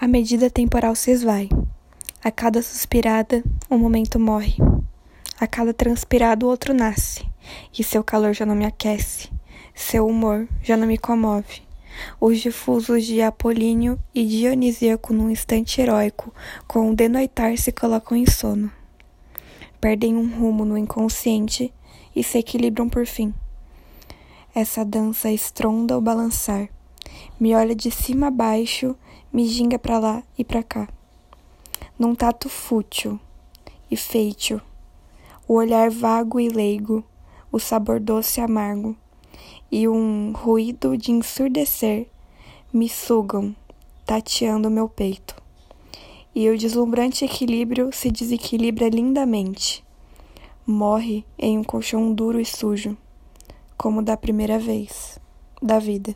A medida temporal se esvai. A cada suspirada, um momento morre. A cada transpirado, o outro nasce. E seu calor já não me aquece. Seu humor já não me comove. Os difusos de Apolíneo e Dionisíaco num instante heróico, com o denoitar se colocam em sono. Perdem um rumo no inconsciente e se equilibram por fim. Essa dança estronda ao balançar me olha de cima a baixo, me ginga para lá e para cá. Num tato fútil e feitio, o olhar vago e leigo, o sabor doce e amargo, e um ruído de ensurdecer me sugam, tateando meu peito. E o deslumbrante equilíbrio se desequilibra lindamente. Morre em um colchão duro e sujo, como da primeira vez da vida.